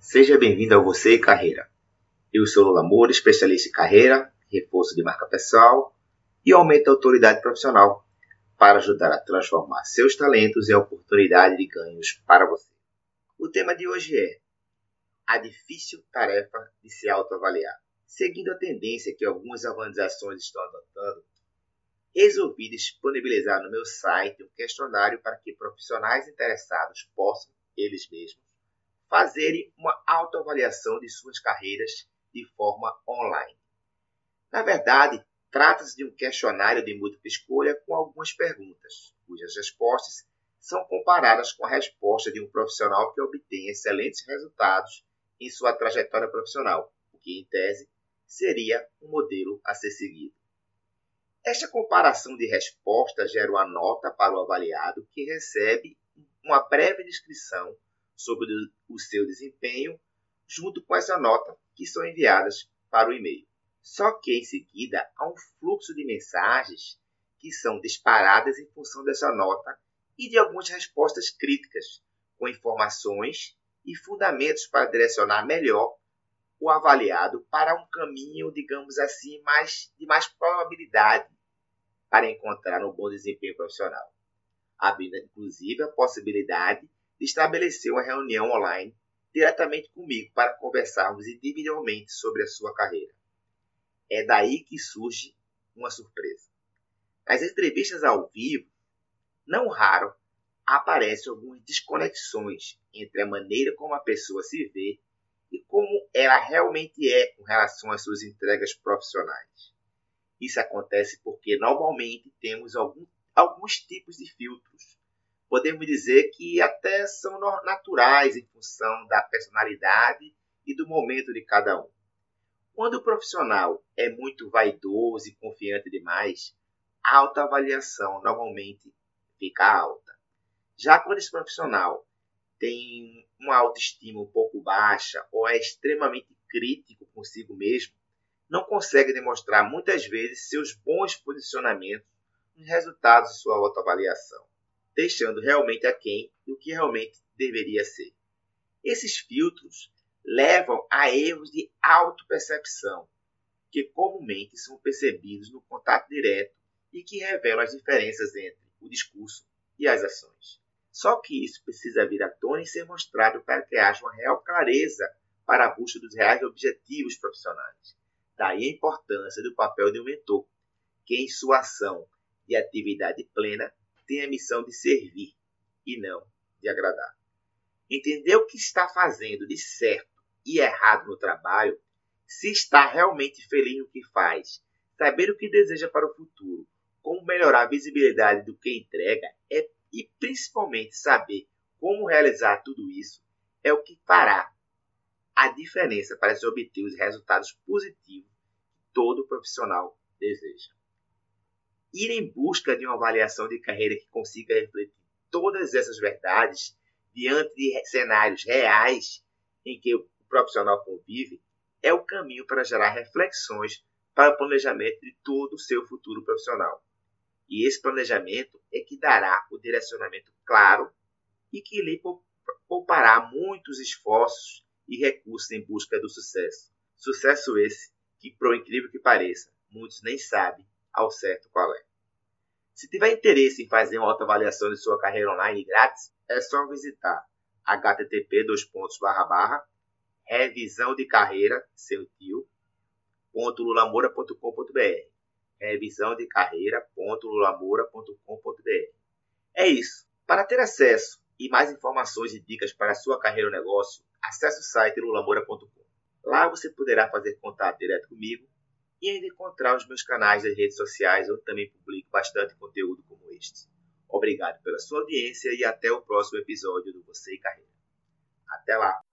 Seja bem-vindo ao Você e Carreira. Eu sou Lula Moura, especialista em carreira, reforço de marca pessoal e aumento da autoridade profissional para ajudar a transformar seus talentos em oportunidade de ganhos para você. O tema de hoje é a difícil tarefa de se autoavaliar. Seguindo a tendência que algumas organizações estão adotando, resolvi disponibilizar no meu site um questionário para que profissionais interessados possam, eles mesmos, fazerem uma autoavaliação de suas carreiras de forma online. Na verdade, trata-se de um questionário de múltipla escolha com algumas perguntas, cujas respostas são comparadas com a resposta de um profissional que obtém excelentes resultados em sua trajetória profissional, o que, em tese, seria um modelo a ser seguido. Esta comparação de respostas gera uma nota para o avaliado que recebe uma breve descrição sobre o seu desempenho, junto com essa nota que são enviadas para o e-mail. Só que em seguida há um fluxo de mensagens que são disparadas em função dessa nota e de algumas respostas críticas, com informações e fundamentos para direcionar melhor o avaliado para um caminho, digamos assim, mais, de mais probabilidade para encontrar um bom desempenho profissional, abrindo inclusive a possibilidade estabeleceu uma reunião online diretamente comigo para conversarmos individualmente sobre a sua carreira. É daí que surge uma surpresa. Nas entrevistas ao vivo, não raro aparecem algumas desconexões entre a maneira como a pessoa se vê e como ela realmente é com relação às suas entregas profissionais. Isso acontece porque normalmente temos algum, alguns tipos de filtros podemos dizer que até são naturais em função da personalidade e do momento de cada um. Quando o profissional é muito vaidoso e confiante demais, a autoavaliação normalmente fica alta. Já quando esse profissional tem uma autoestima um pouco baixa ou é extremamente crítico consigo mesmo, não consegue demonstrar muitas vezes seus bons posicionamentos nos resultados de sua autoavaliação deixando realmente aquém do que realmente deveria ser. Esses filtros levam a erros de autopercepção, que comumente são percebidos no contato direto e que revelam as diferenças entre o discurso e as ações. Só que isso precisa vir à tona e ser mostrado para que haja uma real clareza para a busca dos reais objetivos profissionais. Daí a importância do papel de um mentor, que em sua ação de atividade plena tem a missão de servir e não de agradar. Entender o que está fazendo de certo e errado no trabalho, se está realmente feliz no que faz, saber o que deseja para o futuro, como melhorar a visibilidade do que entrega é, e principalmente saber como realizar tudo isso é o que fará a diferença para se obter os resultados positivos que todo profissional deseja ir em busca de uma avaliação de carreira que consiga refletir todas essas verdades diante de cenários reais em que o profissional convive é o caminho para gerar reflexões para o planejamento de todo o seu futuro profissional. E esse planejamento é que dará o direcionamento claro e que lhe poupará muitos esforços e recursos em busca do sucesso. Sucesso esse que, por incrível que pareça, muitos nem sabem ao certo qual é. Se tiver interesse em fazer uma autoavaliação de sua carreira online grátis, é só visitar http revisão de carreira seu tio revisão de carreira.lulamoura.com.br É isso. Para ter acesso e mais informações e dicas para sua carreira ou negócio, acesse o site lulamoura.com. Lá você poderá fazer contato direto comigo e ainda encontrar os meus canais das redes sociais, onde também publico bastante conteúdo como este. Obrigado pela sua audiência e até o próximo episódio do Você e Carreira. Até lá!